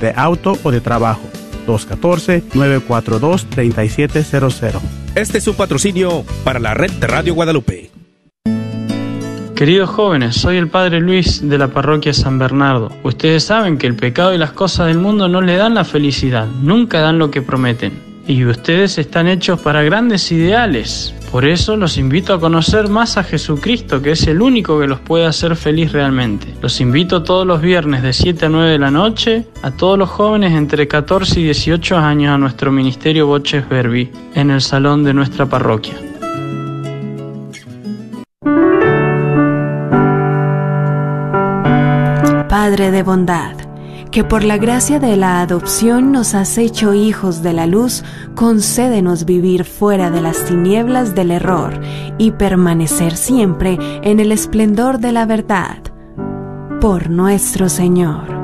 de auto o de trabajo. 214-942-3700. Este es un patrocinio para la red de Radio Guadalupe. Queridos jóvenes, soy el Padre Luis de la parroquia San Bernardo. Ustedes saben que el pecado y las cosas del mundo no le dan la felicidad, nunca dan lo que prometen. Y ustedes están hechos para grandes ideales. Por eso los invito a conocer más a Jesucristo, que es el único que los puede hacer feliz realmente. Los invito todos los viernes de 7 a 9 de la noche a todos los jóvenes entre 14 y 18 años a nuestro ministerio Boches Verbi en el salón de nuestra parroquia. Padre de bondad, que por la gracia de la adopción nos has hecho hijos de la luz, concédenos vivir fuera de las tinieblas del error y permanecer siempre en el esplendor de la verdad. Por nuestro Señor.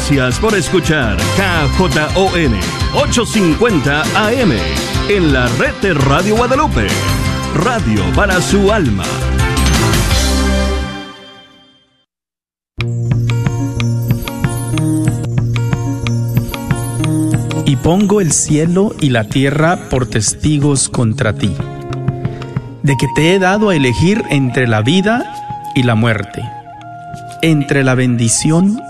Gracias por escuchar KJON 850 AM en la red de Radio Guadalupe. Radio para su alma. Y pongo el cielo y la tierra por testigos contra ti, de que te he dado a elegir entre la vida y la muerte, entre la bendición y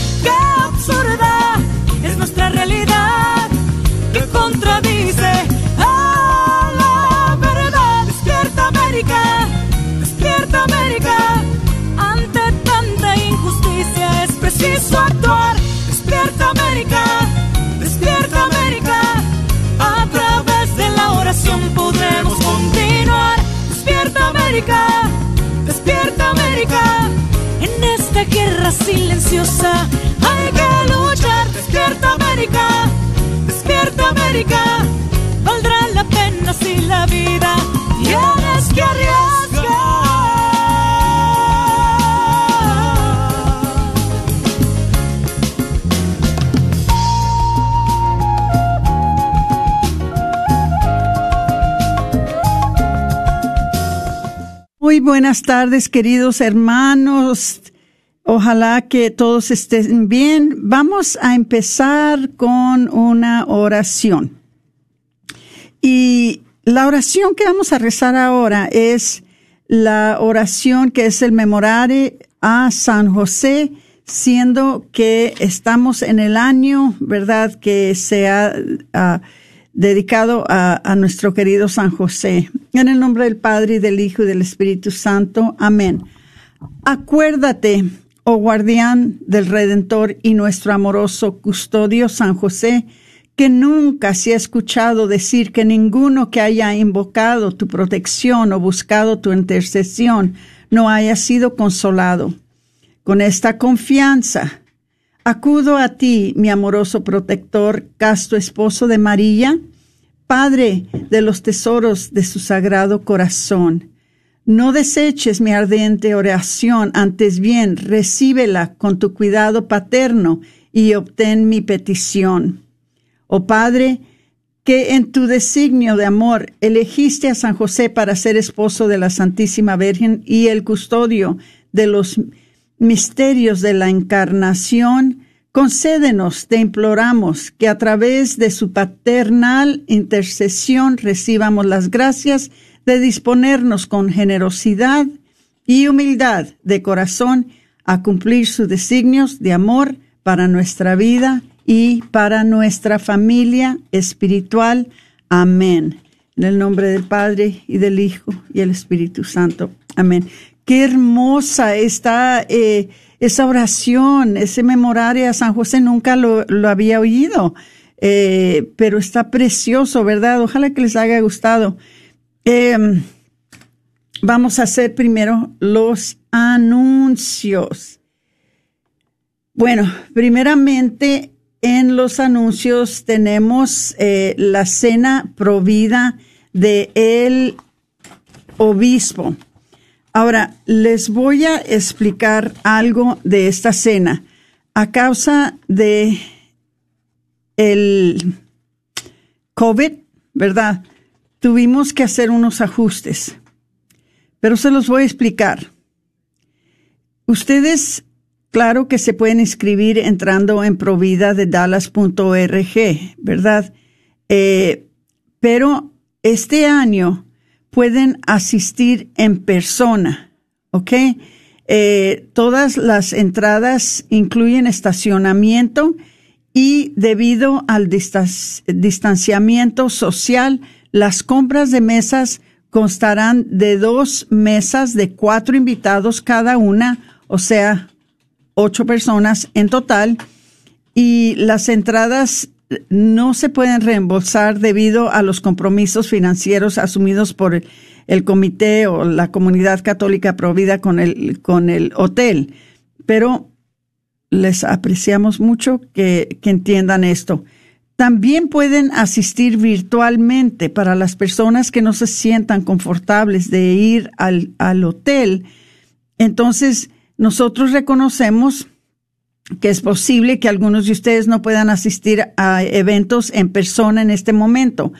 ¡Qué absurda es nuestra realidad! que contradice a la verdad. Despierta América, despierta América. Ante tanta injusticia es preciso actuar. Despierta América, despierta América. A través de la oración podremos continuar. Despierta América, despierta América. En esta guerra silenciosa hay que Despierta América despierta América, valdrá la pena si la vida tienes que. Muy buenas tardes, queridos hermanos. Ojalá que todos estén bien. Vamos a empezar con una oración. Y la oración que vamos a rezar ahora es la oración que es el memorare a San José, siendo que estamos en el año, ¿verdad?, que se ha dedicado a, a nuestro querido San José. En el nombre del Padre y del Hijo y del Espíritu Santo. Amén. Acuérdate, guardián del Redentor y nuestro amoroso custodio San José, que nunca se ha escuchado decir que ninguno que haya invocado tu protección o buscado tu intercesión no haya sido consolado. Con esta confianza, acudo a ti, mi amoroso protector, casto esposo de María, Padre de los tesoros de su sagrado corazón. No deseches mi ardiente oración, antes bien recíbela con tu cuidado paterno y obtén mi petición. Oh Padre, que en tu designio de amor elegiste a San José para ser esposo de la Santísima Virgen y el custodio de los misterios de la encarnación, concédenos, te imploramos, que a través de su paternal intercesión recibamos las gracias de disponernos con generosidad y humildad de corazón a cumplir sus designios de amor para nuestra vida y para nuestra familia espiritual. Amén. En el nombre del Padre y del Hijo y el Espíritu Santo. Amén. Qué hermosa está eh, esa oración, ese memorario a San José, nunca lo, había oído, eh, pero está precioso, ¿verdad? Ojalá que les haya gustado. Em, vamos a hacer primero los anuncios. Bueno, primeramente en los anuncios tenemos eh, la cena provida de el obispo. Ahora, les voy a explicar algo de esta cena. A causa de el COVID, ¿verdad? Tuvimos que hacer unos ajustes, pero se los voy a explicar. Ustedes, claro que se pueden inscribir entrando en providadedallas.org, ¿verdad? Eh, pero este año pueden asistir en persona, ¿ok? Eh, todas las entradas incluyen estacionamiento y debido al distanciamiento social, las compras de mesas constarán de dos mesas de cuatro invitados cada una, o sea, ocho personas en total, y las entradas no se pueden reembolsar debido a los compromisos financieros asumidos por el comité o la comunidad católica provida con el, con el hotel. Pero les apreciamos mucho que, que entiendan esto. También pueden asistir virtualmente para las personas que no se sientan confortables de ir al, al hotel. Entonces, nosotros reconocemos que es posible que algunos de ustedes no puedan asistir a eventos en persona en este momento.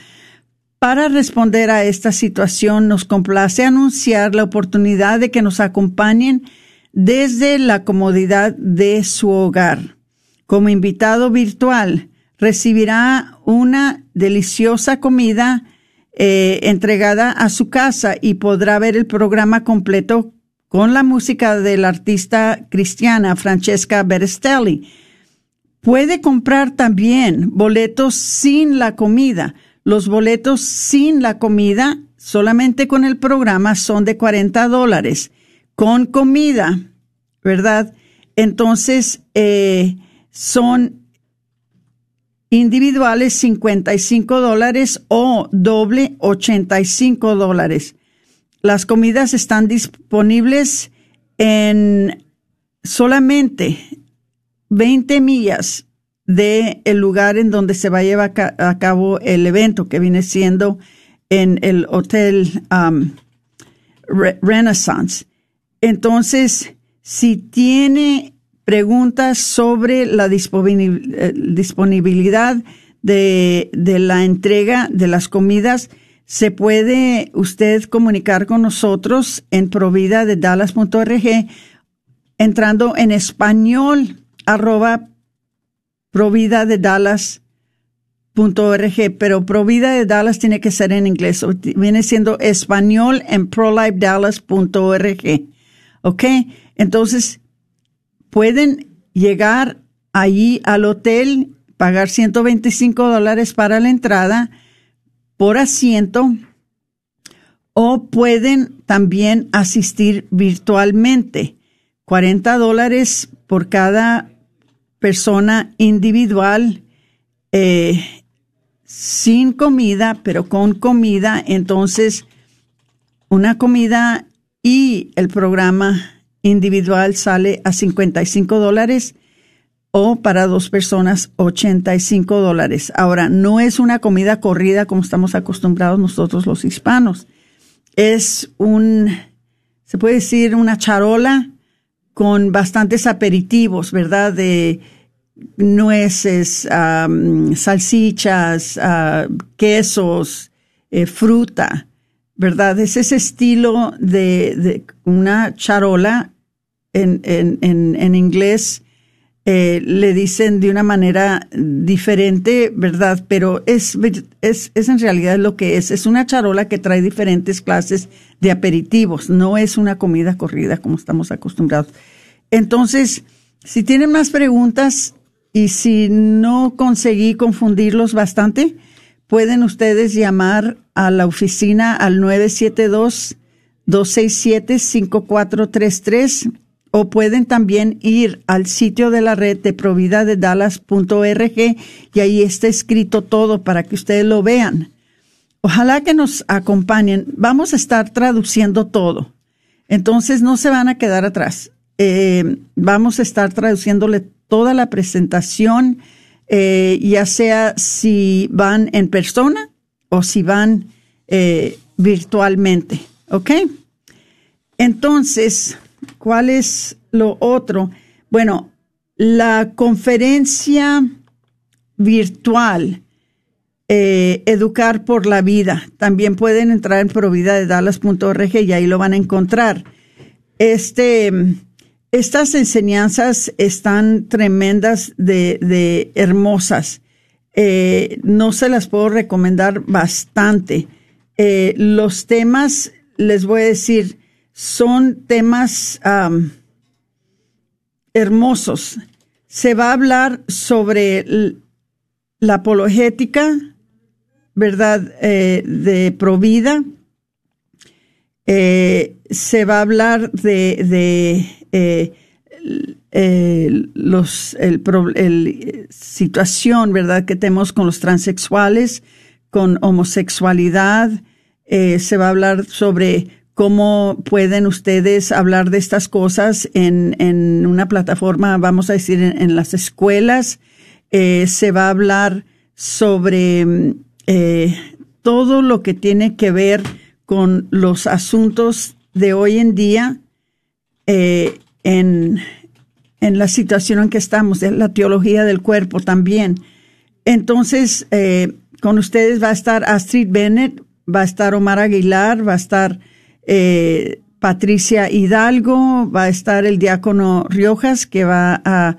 Para responder a esta situación, nos complace anunciar la oportunidad de que nos acompañen desde la comodidad de su hogar. Como invitado virtual, recibirá una deliciosa comida eh, entregada a su casa y podrá ver el programa completo con la música de la artista cristiana Francesca Berestelli. Puede comprar también boletos sin la comida. Los boletos sin la comida, solamente con el programa, son de 40 dólares. Con comida, ¿verdad? Entonces, eh, son individuales 55 dólares o doble 85 dólares. Las comidas están disponibles en solamente 20 millas del el lugar en donde se va a llevar a cabo el evento, que viene siendo en el Hotel um, Renaissance. Entonces, si tiene preguntas sobre la eh, disponibilidad de, la entrega de las comidas, se puede usted comunicar con nosotros en provida de dallas.org entrando en español arroba provida de dallas.org, pero provida de Dallas tiene que ser en inglés, viene siendo español en prolifedallas.org. ¿Ok? Entonces, pueden llegar allí al hotel, pagar 125 dólares para la entrada, por asiento o pueden también asistir virtualmente. 40 dólares por cada persona individual, eh, sin comida, pero con comida. Entonces, una comida y el programa individual sale a 55 dólares o para dos personas 85 dólares. Ahora, no es una comida corrida como estamos acostumbrados nosotros los hispanos. Es un, se puede decir, una charola con bastantes aperitivos, ¿verdad? De nueces, salsichas, ah, quesos, eh, fruta, ¿verdad? Es ese estilo de, de una charola en, en, en, inglés eh, le dicen de una manera diferente, ¿verdad? Pero es, es, es en realidad lo que es. Es una charola que trae diferentes clases de aperitivos. No es una comida corrida como estamos acostumbrados. Entonces, si tienen más preguntas y si no conseguí confundirlos bastante, pueden ustedes llamar a la oficina al 972-267-5433 o pueden también ir al sitio de la red de Dallas.org y ahí está escrito todo para que ustedes lo vean. Ojalá que nos acompañen. Vamos a estar traduciendo todo. Entonces no se van a quedar atrás. Eh, vamos a estar traduciéndole toda la presentación, eh, ya sea si van en persona o si van eh, virtualmente. ¿Ok? Entonces, ¿cuál es lo otro? Bueno, la conferencia virtual Educar por la Vida. También pueden entrar en providadedalas.org y ahí lo van a encontrar. Este, estas enseñanzas están tremendas de, hermosas. Eh, no se las puedo recomendar bastante. Eh, los temas, les voy a decir, son temas hermosos. Se va a hablar sobre la apologética, ¿verdad? Eh, de Provida. se va a hablar de eh, los, el, el, situación, ¿verdad?, que tenemos con los transexuales, con homosexualidad. Eh, se va a hablar sobre cómo pueden ustedes hablar de estas cosas en, en una plataforma, vamos a decir, en, las escuelas. Eh, se va a hablar sobre todo lo que tiene que ver con los asuntos de hoy en día eh, en, la situación en que estamos, la teología del cuerpo también. Entonces, eh, con ustedes va a estar Astrid Bennett, va a estar Omar Aguilar, va a estar eh, Patricia Hidalgo, va a estar el diácono Riojas, que va a,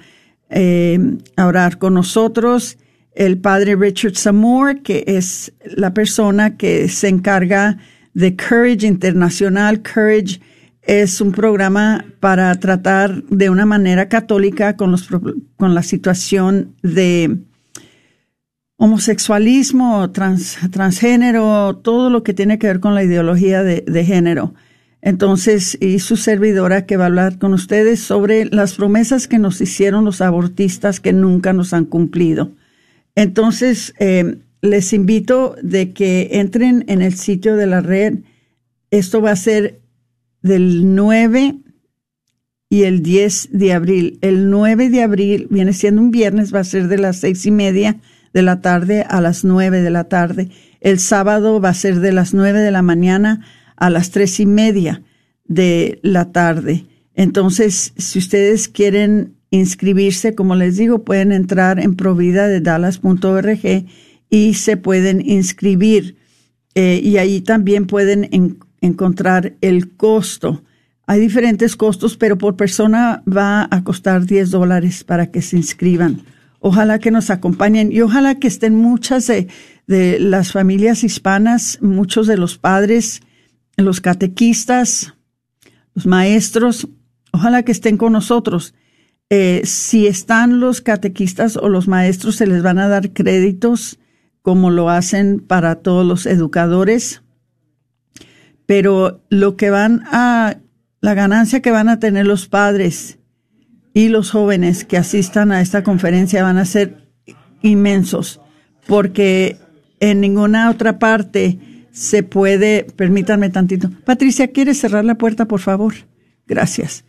a orar con nosotros, el padre Richard Samore, que es la persona que se encarga de Courage Internacional, Courage es un programa para tratar de una manera católica con, los, con la situación de homosexualismo, transgénero, todo lo que tiene que ver con la ideología de, género. Entonces, y su servidora que va a hablar con ustedes sobre las promesas que nos hicieron los abortistas que nunca nos han cumplido. Entonces, eh, les invito de que entren en el sitio de la red. Esto va a ser del 9 y el 10 de abril. El 9 de abril viene siendo un viernes, va a ser de las seis y media de la tarde a las 9 de la tarde. El sábado va a ser de las 9 de la mañana a las tres y media de la tarde. Entonces, si ustedes quieren inscribirse, como les digo, pueden entrar en providadedalas.org y se pueden inscribir. Eh, y ahí también pueden encontrar el costo. Hay diferentes costos, pero por persona va a costar 10 dólares para que se inscriban. Ojalá que nos acompañen y ojalá que estén muchas de, las familias hispanas, muchos de los padres, los catequistas, los maestros, ojalá que estén con nosotros. Eh, si están los catequistas o los maestros, se les van a dar créditos como lo hacen para todos los educadores pero lo que van a, la ganancia que van a tener los padres y los jóvenes que asistan a esta conferencia van a ser inmensos, porque en ninguna otra parte se puede, permítanme tantito. Patricia, ¿quieres cerrar la puerta, por favor? Gracias.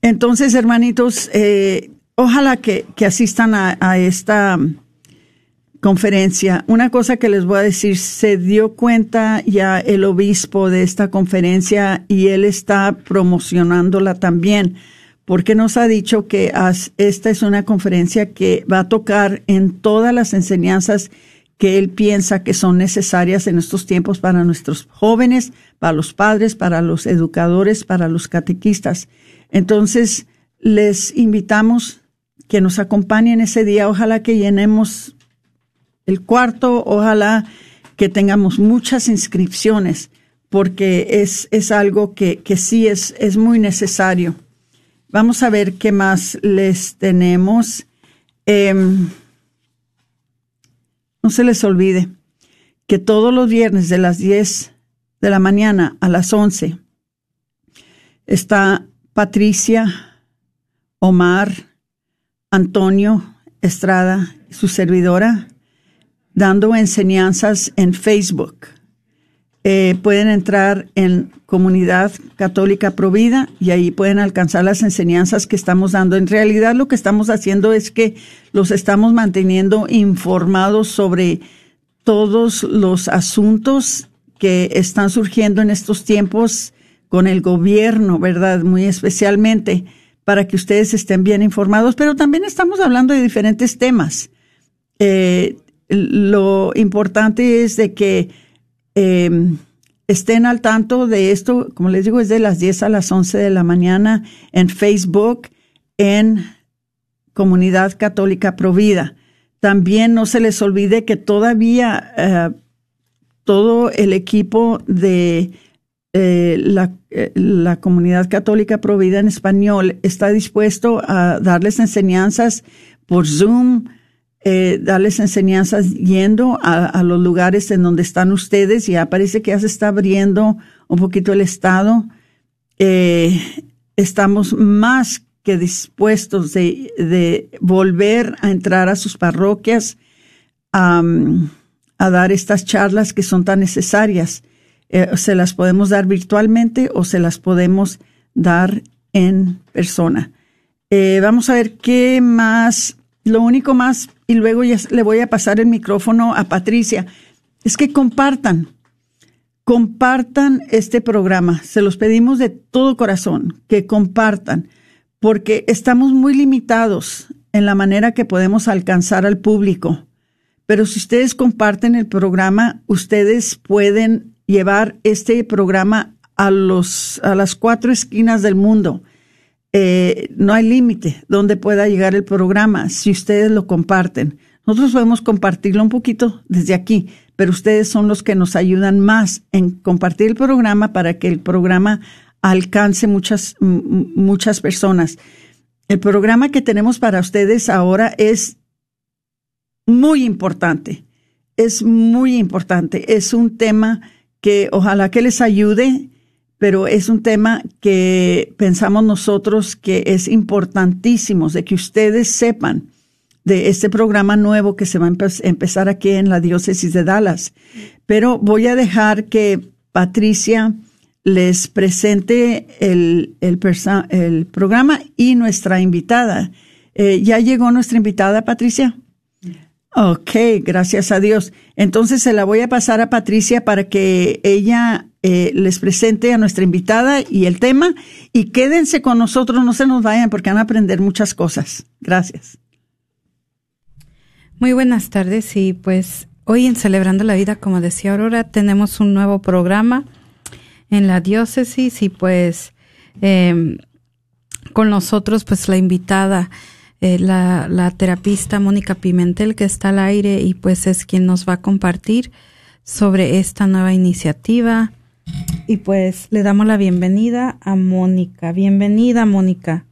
Entonces, hermanitos, eh, ojalá que, que asistan a, a esta conferencia. Una cosa que les voy a decir, se dio cuenta ya el obispo de esta conferencia y él está promocionándola también, porque nos ha dicho que esta es una conferencia que va a tocar en todas las enseñanzas que él piensa que son necesarias en estos tiempos para nuestros jóvenes, para los padres, para los educadores, para los catequistas. Entonces, les invitamos que nos acompañen ese día. Ojalá que llenemos el cuarto, ojalá que tengamos muchas inscripciones, porque es, es algo que, que sí es, es muy necesario. Vamos a ver qué más les tenemos. Em, no se les olvide que todos los viernes de las 10 de la mañana a las 11 está Patricia, Omar, Antonio Estrada, su servidora, dando enseñanzas en Facebook. Eh, pueden entrar en Comunidad Católica Provida y ahí pueden alcanzar las enseñanzas que estamos dando. En realidad lo que estamos haciendo es que los estamos manteniendo informados sobre todos los asuntos que están surgiendo en estos tiempos con el gobierno, ¿verdad? Muy especialmente para que ustedes estén bien informados, pero también estamos hablando de diferentes temas. Eh, lo importante es de que em, estén al tanto de esto, como les digo, es de las 10 a las 11 de la mañana en Facebook, en Comunidad Católica Provida. También no se les olvide que todavía eh, todo el equipo de eh, eh, la, Comunidad Católica Provida en español está dispuesto a darles enseñanzas por Zoom, eh, darles enseñanzas yendo a, los lugares en donde están ustedes. Ya parece que ya se está abriendo un poquito el Estado. Eh, estamos más que dispuestos de, volver a entrar a sus parroquias a dar estas charlas que son tan necesarias. Eh, se las podemos dar virtualmente o se las podemos dar en persona. vamos a ver qué más lo único más, y luego ya le voy a pasar el micrófono a Patricia, es que compartan, compartan este programa. Se los pedimos de todo corazón, que compartan, porque estamos muy limitados en la manera que podemos alcanzar al público. Pero si ustedes comparten el programa, ustedes pueden llevar este programa a los a las cuatro esquinas del mundo eh, no hay límite donde pueda llegar el programa si ustedes lo comparten. Nosotros podemos compartirlo un poquito desde aquí, pero ustedes son los que nos ayudan más en compartir el programa para que el programa alcance muchas, muchas personas. El programa que tenemos para ustedes ahora es muy importante. Es muy importante. Es un tema que ojalá que les ayude pero es un tema que pensamos nosotros que es importantísimo de que ustedes sepan de este programa nuevo que se va a empezar aquí en la diócesis de Dallas. Pero voy a dejar que Patricia les presente el, el, programa y nuestra invitada. Eh, ¿Ya llegó nuestra invitada, Patricia? Ok, gracias a Dios. Entonces se la voy a pasar a Patricia para que ella eh, les presente a nuestra invitada y el tema y quédense con nosotros, no se nos vayan porque van a aprender muchas cosas. Gracias. Muy buenas tardes y pues hoy en Celebrando la Vida, como decía Aurora, tenemos un nuevo programa en la diócesis y pues em, con nosotros pues la invitada eh, la, terapista Mónica Pimentel que está al aire y pues es quien nos va a compartir sobre esta nueva iniciativa. Y pues le damos la bienvenida a Mónica. Bienvenida, Mónica.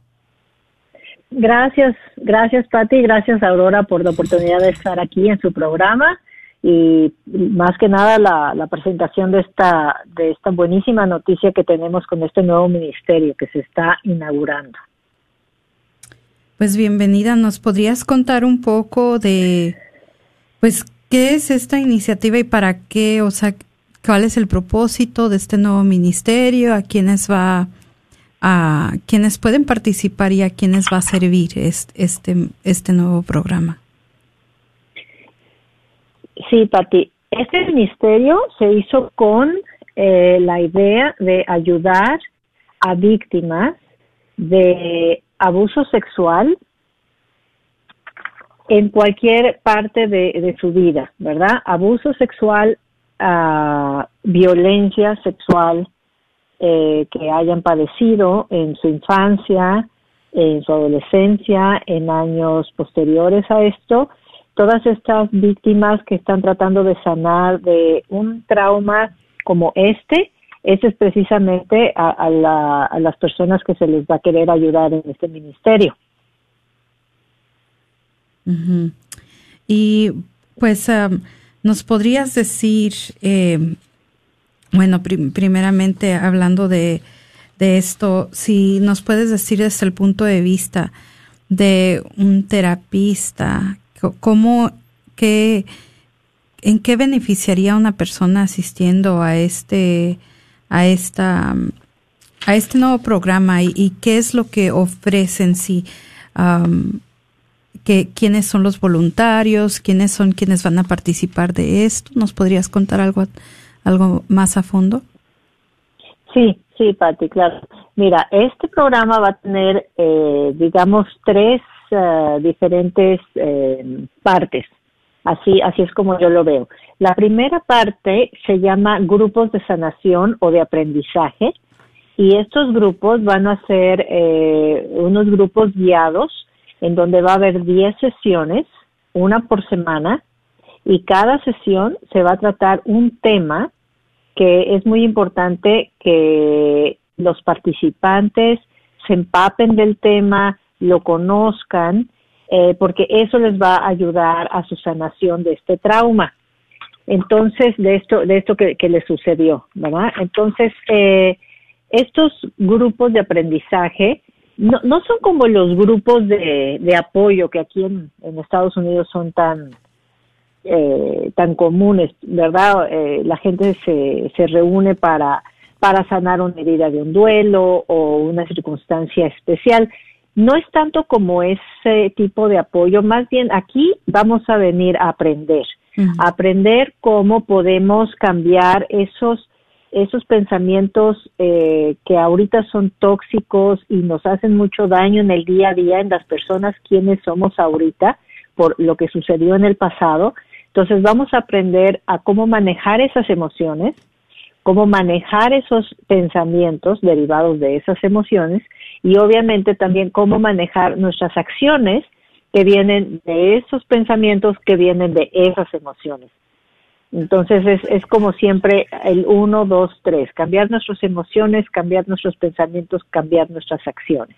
Gracias, gracias Patti, gracias Aurora por la oportunidad de estar aquí en su programa y más que nada la, la, presentación de esta de esta buenísima noticia que tenemos con este nuevo ministerio que se está inaugurando. Pues bienvenida, ¿nos podrías contar un poco de, pues, qué es esta iniciativa y para qué, o sea, cuál es el propósito de este nuevo ministerio, a quiénes va, a quienes pueden participar y a quiénes va a servir este, este nuevo programa? Sí, Pati, este ministerio se hizo con eh, la idea de ayudar a víctimas de abuso sexual en cualquier parte de, su vida, ¿verdad? Abuso sexual, uh, violencia sexual eh, que hayan padecido en su infancia, en su adolescencia, en años posteriores a esto, todas estas víctimas que están tratando de sanar de un trauma como este, ese es precisamente a, las personas que se les va a querer ayudar en este ministerio. Y pues um, nos podrías decir, eh, bueno, primeramente hablando de, de esto, si nos puedes decir desde el punto de vista de un terapista, cómo, qué, en qué beneficiaría a una persona asistiendo a este, a esta, a este nuevo programa y, qué es lo que ofrecen sí, que, quiénes son los voluntarios, quiénes son quienes van a participar de esto. ¿Nos podrías contar algo, algo más a fondo? Sí, sí, Pati, claro. Mira, este programa va a tener, eh, digamos, tres eh, diferentes eh, partes. Así, así es como yo lo veo. La primera parte se llama grupos de sanación o de aprendizaje y estos grupos van a ser unos grupos guiados en donde va a haber 10 sesiones, una por semana, y cada sesión se va a tratar un tema que es muy importante que los participantes se empapen del tema, lo conozcan, eh, porque eso les va a ayudar a su sanación de este trauma. Entonces, de esto, de esto que, les sucedió, ¿verdad? Entonces, eh, estos grupos de aprendizaje no, no son como los grupos de, de apoyo que aquí en, en Estados Unidos son tan eh, tan comunes, ¿verdad? Eh, la gente se, se reúne para, para sanar una herida de un duelo o una circunstancia especial. No es tanto como ese tipo de apoyo, más bien aquí vamos a venir a aprender, a aprender cómo podemos cambiar esos esos pensamientos eh, que ahorita son tóxicos y nos hacen mucho daño en el día a día en las personas quienes somos ahorita por lo que sucedió en el pasado. Entonces vamos a aprender a cómo manejar esas emociones, cómo manejar esos pensamientos derivados de esas emociones y obviamente también cómo manejar nuestras acciones que vienen de esos pensamientos que vienen de esas emociones. Entonces es, es como siempre el uno, dos, tres, cambiar nuestras emociones, cambiar nuestros pensamientos, cambiar nuestras acciones.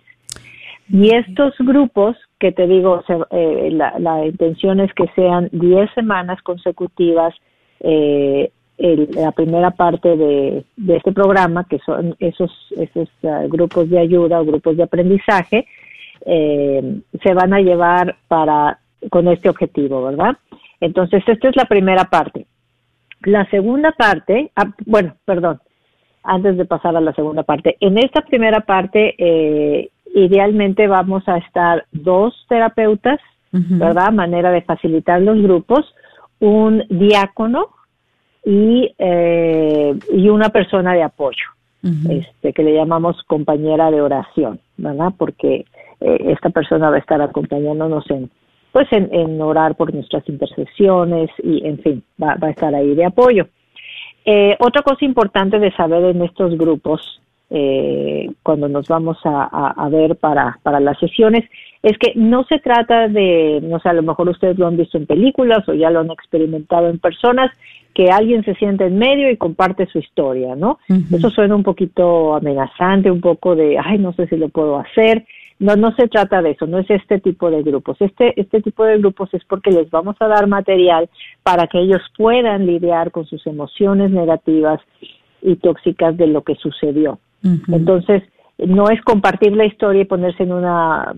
Y estos grupos, que te digo, eh, la, la, intención es que sean 10 semanas consecutivas, eh, la primera parte de, de, este programa, que son esos, esos uh, grupos de ayuda o grupos de aprendizaje, eh, se van a llevar para con este objetivo, ¿verdad? Entonces, esta es la primera parte. La segunda parte, ah, bueno, perdón, antes de pasar a la segunda parte, en esta primera parte, eh, idealmente vamos a estar dos terapeutas, ¿verdad? Manera de facilitar los grupos, un diácono y, eh, y una persona de apoyo, este, que le llamamos compañera de oración, ¿verdad? Porque eh, esta persona va a estar acompañándonos en pues en, orar por nuestras intercesiones y en fin, va, a estar ahí de apoyo. Eh, otra cosa importante de saber en estos grupos, eh, cuando nos vamos a, ver para, para las sesiones, es que no se trata de, no sé, a lo mejor ustedes lo han visto en películas o ya lo han experimentado en personas, que alguien se siente en medio y comparte su historia, ¿no? Eso suena un poquito amenazante, un poco de, ay, no sé si lo puedo hacer. No, no se trata de eso, no es este tipo de grupos. Este, este tipo de grupos es porque les vamos a dar material para que ellos puedan lidiar con sus emociones negativas y tóxicas de lo que sucedió. Entonces, no es compartir la historia y ponerse en un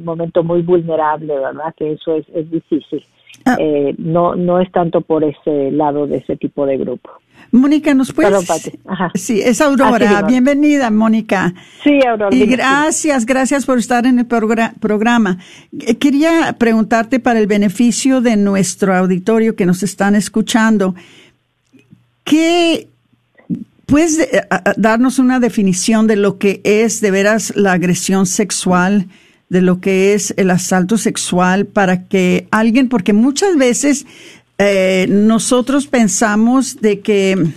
momento muy vulnerable, ¿verdad? Que eso es, es difícil. Ah. Eh, no, no es tanto por ese lado de ese tipo de grupo. Mónica, ¿nos puedes? Sí, es Aurora. Bienvenida, Mónica. Sí, Aurora. Y gracias, gracias por estar en el programa. Eh, quería preguntarte para el beneficio de nuestro auditorio que nos están escuchando, ¿qué puedes eh, darnos una definición de lo que es de veras la agresión sexual? de lo que es el asalto sexual para que alguien, porque muchas veces eh, nosotros pensamos de que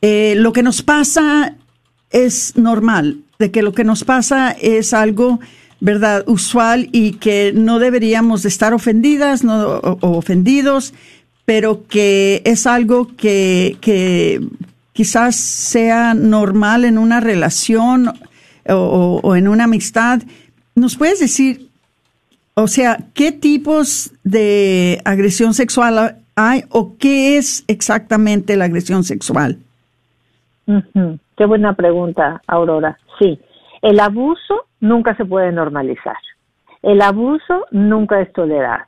eh, lo que nos pasa es normal, de que lo que nos pasa es algo ¿verdad? Usual y que no deberíamos de estar ofendidas no, o, o ofendidos, pero que es algo que, que quizás sea normal en una relación o, en una amistad. ¿Nos puedes decir, o sea, qué tipos de agresión sexual hay o qué es exactamente la agresión sexual? Qué buena pregunta, Aurora. Sí, el abuso nunca se puede normalizar. El abuso nunca es tolerable.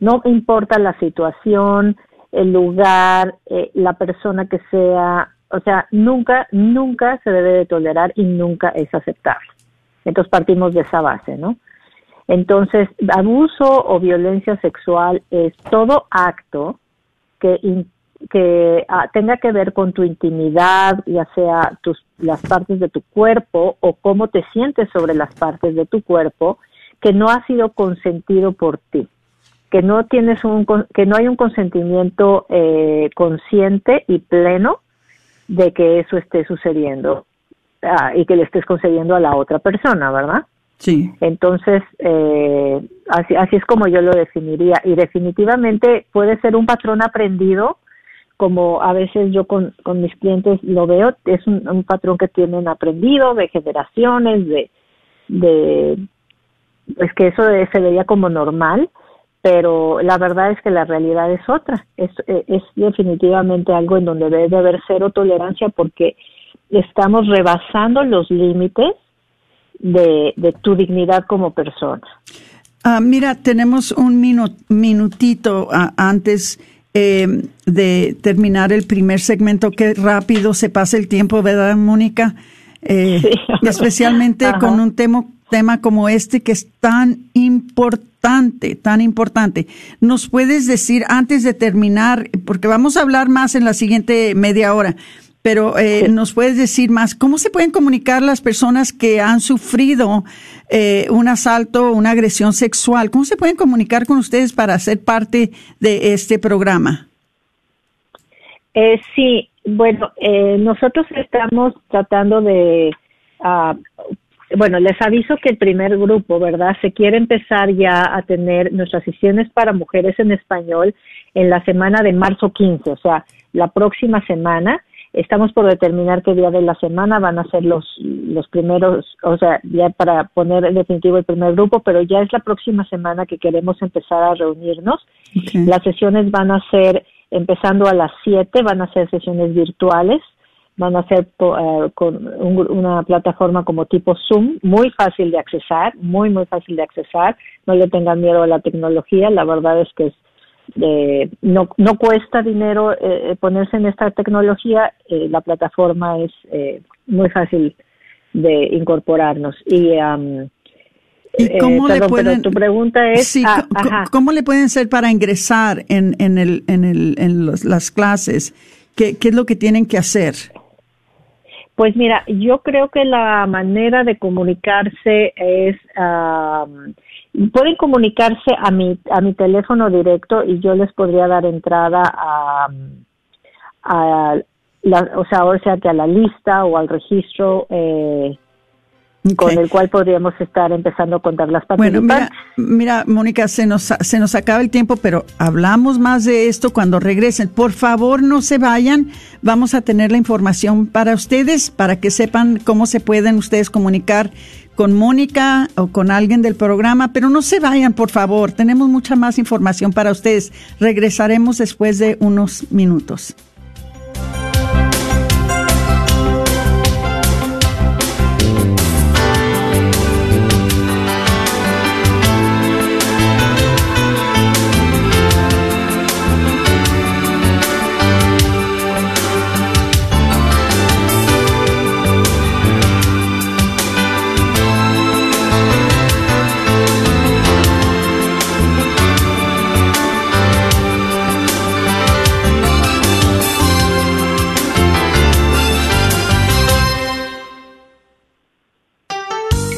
No importa la situación, el lugar, eh, la persona que sea, o sea, nunca, nunca se debe de tolerar y nunca es aceptable. Entonces partimos de esa base, ¿no? Entonces, abuso o violencia sexual es todo acto que, que ah, tenga que ver con tu intimidad, ya sea tus, las partes de tu cuerpo o cómo te sientes sobre las partes de tu cuerpo, que no ha sido consentido por ti, que no tienes un, que no hay un consentimiento eh, consciente y pleno de que eso esté sucediendo ah, y que le estés concediendo a la otra persona, ¿verdad? Sí. Entonces, eh, así, así es como yo lo definiría. Y definitivamente puede ser un patrón aprendido, como a veces yo con, con mis clientes lo veo, es un, un patrón que tienen aprendido de generaciones, de, de pues que eso de- se veía como normal, pero la verdad es que la realidad es otra. Es, eh, es definitivamente algo en donde debe de haber cero tolerancia porque estamos rebasando los límites de, de tu dignidad como persona. Ah, mira, tenemos un minu- minutito ah, antes eh, de terminar el primer segmento. Qué rápido se pasa el tiempo, ¿verdad, Mónica? Eh, especialmente con un tema, tema como este que es tan importante, tan importante. ¿Nos puedes decir antes de terminar, porque vamos a hablar más en la siguiente media hora, pero eh, nos puedes decir más, ¿cómo se pueden comunicar las personas que han sufrido eh, un asalto, una agresión sexual? ¿Cómo se pueden comunicar con ustedes para ser parte de este programa? Eh, sí, bueno, eh, nosotros estamos tratando de, ah, bueno, les aviso que el primer grupo, ¿verdad? Se quiere empezar ya a tener nuestras sesiones para mujeres en español en la semana de marzo 15, o sea, la próxima semana. Estamos por determinar qué día de la semana van a ser los, los primeros, o sea, ya para poner en definitivo el primer grupo, pero ya es la próxima semana que queremos empezar a reunirnos. Las sesiones van a ser empezando a las 7, van a ser sesiones virtuales, van a ser eh, con un- una plataforma como tipo Zoom, muy fácil de accesar, muy, muy fácil de accesar. No le tengan miedo a la tecnología, la verdad es que es, eh, no, no cuesta dinero eh, ponerse en esta tecnología, eh, la plataforma es eh, muy fácil de incorporarnos. Y, am, ¿Y eh, cómo le perdón, pueden- tu pregunta es... Sí, ah, ajá. ¿cómo le pueden hacer para ingresar en, en, el, en, el, en los- las clases? ¿Qué, ¿Qué es lo que tienen que hacer? Pues mira, yo creo que la manera de comunicarse es, pueden comunicarse a mi, a mi teléfono directo y yo les podría dar entrada a, a la, o sea, o sea que a la lista o al registro eh, con el cual podríamos estar empezando a contar las Bueno, participantes. mira, mira, Mónica, se nos, se nos acaba el tiempo, pero hablamos más de esto cuando regresen. Por favor, no se vayan. Vamos a tener la información para ustedes, para que sepan cómo se pueden ustedes comunicar con Mónica o con alguien del programa, pero no se vayan, por favor. Tenemos mucha más información para ustedes. Regresaremos después de unos minutos.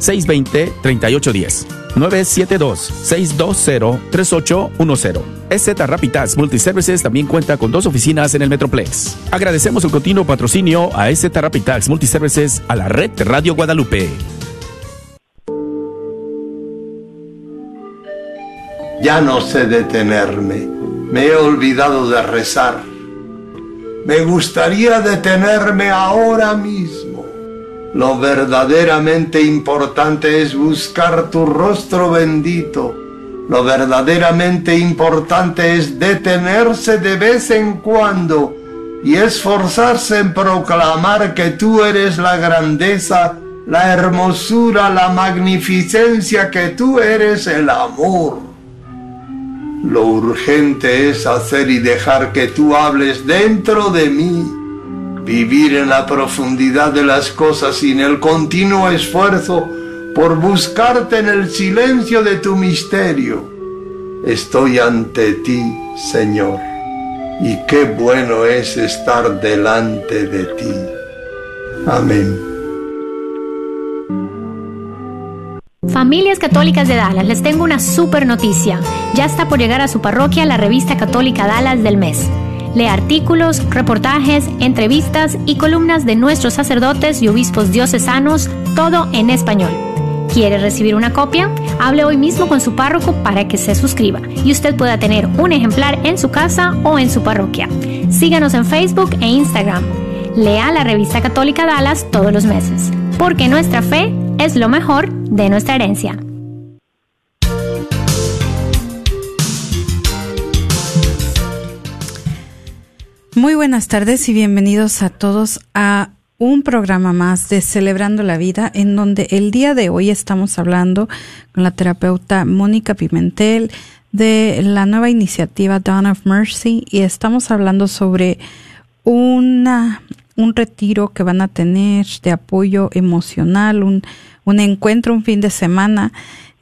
620-3810. 972-620-3810. EZ Rapid Tax Multiservices también cuenta con dos oficinas en el Metroplex. Agradecemos el continuo patrocinio a EZ Rapid Tax Multiservices a la red Radio Guadalupe. Ya no sé detenerme. Me he olvidado de rezar. Me gustaría detenerme ahora mismo. Lo verdaderamente importante es buscar tu rostro bendito. Lo verdaderamente importante es detenerse de vez en cuando y esforzarse en proclamar que tú eres la grandeza, la hermosura, la magnificencia, que tú eres el amor. Lo urgente es hacer y dejar que tú hables dentro de mí, vivir en la profundidad de las cosas sin el continuo esfuerzo por buscarte en el silencio de tu misterio. Estoy ante ti, Señor, y qué bueno es estar delante de ti. Amén. Familias Católicas de Dallas, les tengo una super noticia. Ya está por llegar a su parroquia la revista católica Dallas del mes. Lee artículos, reportajes, entrevistas y columnas de nuestros sacerdotes y obispos diocesanos, todo en español. ¿Quiere recibir una copia? Hable hoy mismo con su párroco para que se suscriba y usted pueda tener un ejemplar en su casa o en su parroquia. Síganos en Facebook e Instagram. Lea la revista católica Dallas todos los meses, porque nuestra fe es lo mejor de nuestra herencia. Muy buenas tardes y bienvenidos a todos a un programa más de Celebrando la Vida, en donde el día de hoy estamos hablando con la terapeuta Mónica Pimentel de la nueva iniciativa Dawn of Mercy y estamos hablando sobre una, un retiro que van a tener de apoyo emocional, un, un encuentro, un fin de semana.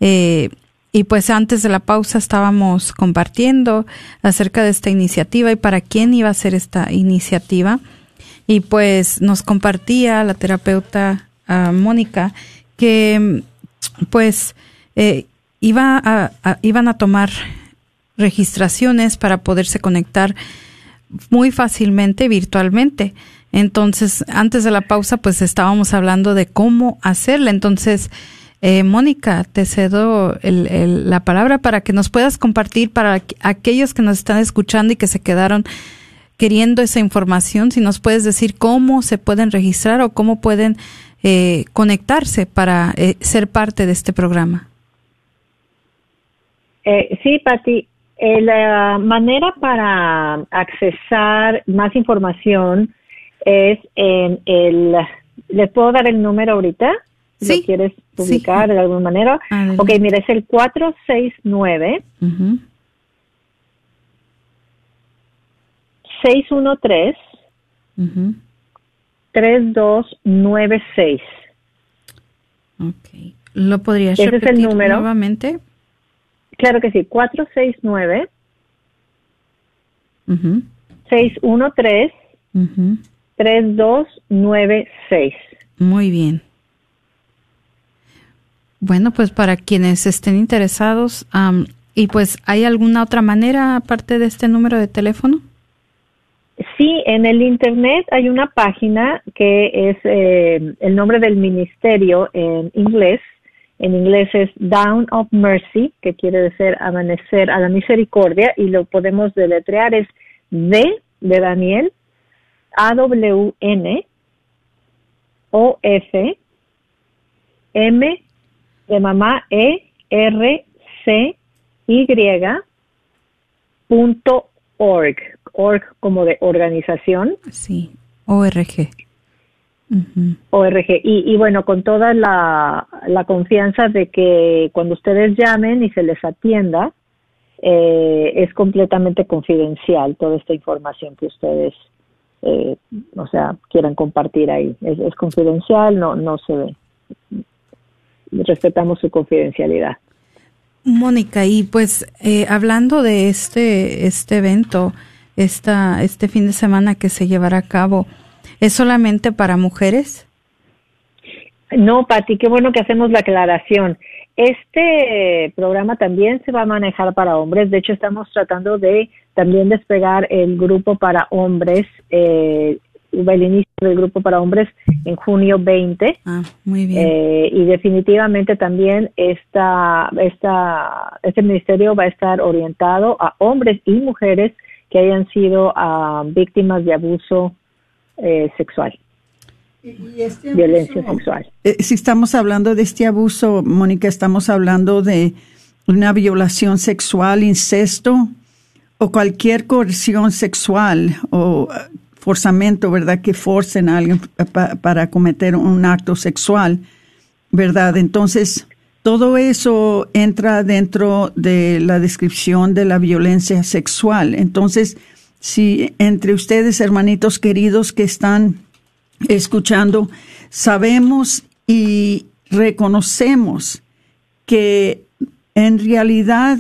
Eh, y pues antes de la pausa estábamos compartiendo acerca de esta iniciativa y para quién iba a ser esta iniciativa. Y pues nos compartía la terapeuta ah, Mónica que pues eh, iba iban a tomar registraciones para poderse conectar muy fácilmente virtualmente. Entonces, antes de la pausa, pues estábamos hablando de cómo hacerla. Entonces, eh, Mónica, te cedo la palabra para que nos puedas compartir para aquellos que nos están escuchando y que se quedaron queriendo esa información, si nos puedes decir cómo se pueden registrar o cómo pueden eh, conectarse para eh, ser parte de este programa. sí, Pati. la manera para accesar más información es en el... ¿Le puedo dar el número ahorita? Sí. ¿Lo quieres publicar de alguna manera? Ok, mira, es el 469 613 3296. Ok. ¿Lo podrías Ese repetir es el número. nuevamente? Claro que sí, 469 Ujú, 613 ujú. 3296. Muy bien. Bueno, pues para quienes estén interesados, am, y pues, ¿hay alguna otra manera aparte de este número de teléfono? Sí, en el Internet hay una página que es eh, el nombre del ministerio en inglés. En inglés es Down of Mercy, que quiere decir amanecer a la misericordia, y lo podemos deletrear es D de Daniel, A-W-N, O-F, M de mamá, E, R, C, Y, punto org, org como de organización. Sí, ORG. ORG. Y, y bueno, con toda la, la confianza de que cuando ustedes llamen y se les atienda, eh, es completamente confidencial toda esta información que ustedes, eh, o sea, quieran compartir ahí. Es, es confidencial, no, no se ve. Respetamos su confidencialidad. Mónica, y pues eh, hablando de este, este evento, esta, este fin de semana que se llevará a cabo, ¿es solamente para mujeres? No, Pati, qué bueno que hacemos la aclaración. Este programa también se va a manejar para hombres. De hecho, estamos tratando de también despegar el grupo para hombres, eh, el inicio del grupo para hombres en junio 20. Ah, muy bien. Eh, y definitivamente también esta, esta, este ministerio va a estar orientado a hombres y mujeres que hayan sido ah, víctimas de abuso eh, sexual. Este violencia sexual. Eh, si estamos hablando de este abuso, Mónica, estamos hablando de una violación sexual, incesto o cualquier coerción sexual o forzamiento, ¿verdad? Que forcen a alguien para cometer un acto sexual, ¿verdad? Entonces, todo eso entra dentro de la descripción de la violencia sexual. Entonces, si entre ustedes, hermanitos queridos que están escuchando, sabemos y reconocemos que en realidad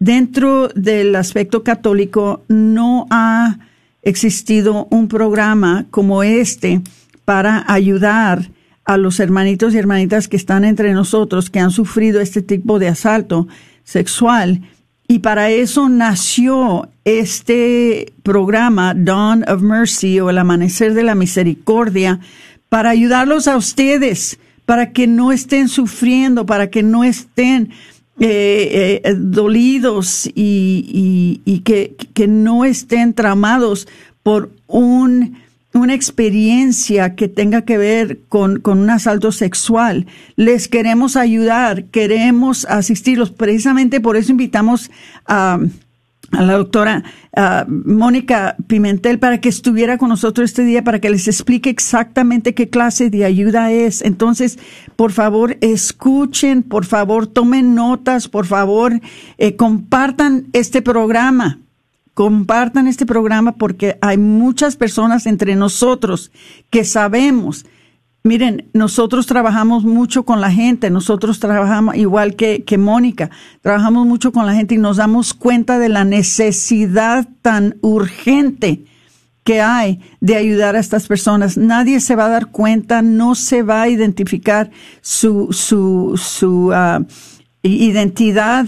dentro del aspecto católico no ha existido un programa como este para ayudar a los hermanitos y hermanitas que están entre nosotros que han sufrido este tipo de asalto sexual. Y para eso nació este programa Dawn of Mercy o el Amanecer de la Misericordia, para ayudarlos a ustedes, para que no estén sufriendo, para que no estén eh, eh, dolidos y, y, que, que no estén tramados por un una experiencia que tenga que ver con, un asalto sexual. Les queremos ayudar, queremos asistirlos. Precisamente por eso invitamos a, a la doctora Mónica Pimentel para que estuviera con nosotros este día, para que les explique exactamente qué clase de ayuda es. Entonces, por favor, escuchen, por favor, tomen notas, por favor, eh, compartan este programa compartan este programa porque hay muchas personas entre nosotros que sabemos. Miren, nosotros trabajamos mucho con la gente, nosotros trabajamos igual que, que Mónica, trabajamos mucho con la gente y nos damos cuenta de la necesidad tan urgente que hay de ayudar a estas personas. Nadie se va a dar cuenta, no se va a identificar su, su, su uh, identidad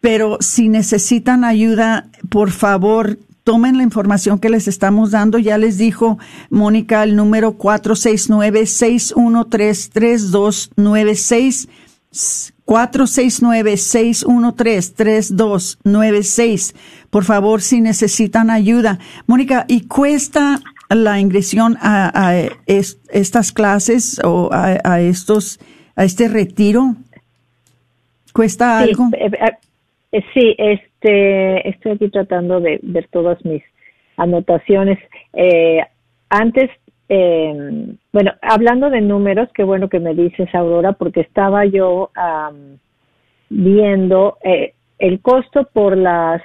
pero si necesitan ayuda, por favor, tomen la información que les estamos dando. Ya les dijo Mónica el número 469-613-3296. 469-613-3296. Por favor, si necesitan ayuda. Mónica, ¿y cuesta la ingresión a, estas clases o a, estos, a este retiro? ¿Cuesta algo? Eh, eh, eh, sí, este, estoy aquí tratando de ver todas mis anotaciones. Eh, antes, eh, bueno, hablando de números, qué bueno que me dices, Aurora, porque estaba yo viendo eh, el costo por las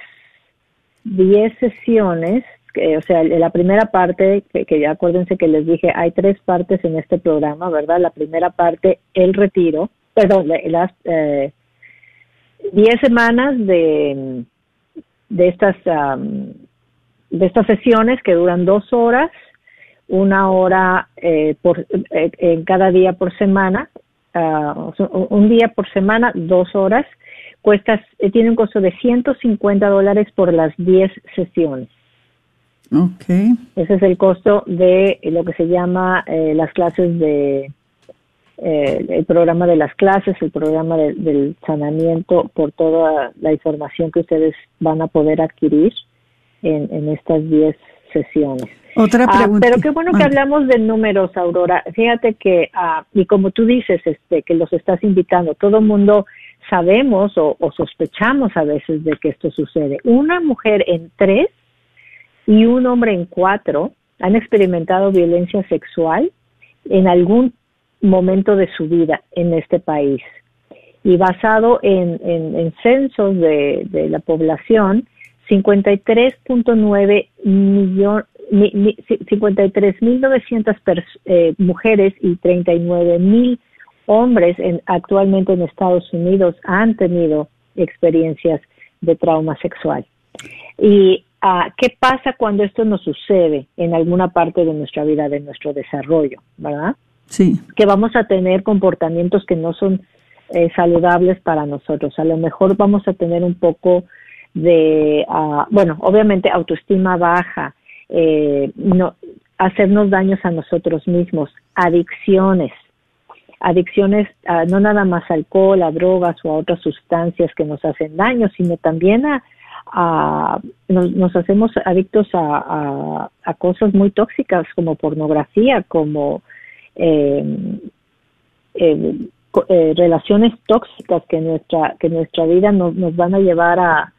10 sesiones, o sea, la primera parte, que, que ya acuérdense que les dije, hay tres partes en este programa, ¿verdad? La primera parte, el retiro, perdón, las... Eh, 10 semanas de, de estas de estas sesiones que duran dos horas, una hora eh, por eh, en cada día por semana, uh, un día por semana, dos horas, cuesta eh, tiene un costo de 150 dólares por las 10 sesiones. Okay. Ese es el costo de lo que se llama las clases de eh, el programa de las clases, el programa del sanamiento, por toda la información que ustedes van a poder adquirir en, estas 10 sesiones. Otra ah, pregunta. pero qué bueno que hablamos de números, Aurora. Fíjate que, ah, y como tú dices, este, que los estás invitando, todo el mundo sabemos o, o, sospechamos a veces de que esto sucede. Una mujer en tres y un hombre en cuatro han experimentado violencia sexual en algún momento de su vida en este país. Y basado en, en, censos de, de, la población, 53.9 millones 53.900 eh, mujeres y 39.000 hombres en, actualmente en Estados Unidos han tenido experiencias de trauma sexual. ¿Y ah, qué pasa cuando esto nos sucede en alguna parte de nuestra vida, de nuestro desarrollo, verdad? Que vamos a tener comportamientos que no son eh, saludables para nosotros. A lo mejor vamos a tener un poco de, ah, bueno, obviamente autoestima baja, eh, no, hacernos daños a nosotros mismos, adicciones, adicciones no nada más alcohol, a drogas o a otras sustancias que nos hacen daño, sino también a, a nos, hacemos adictos a, a, cosas muy tóxicas como pornografía, como eh, eh, eh, relaciones tóxicas que nuestra que nuestra vida nos, nos van a llevar a,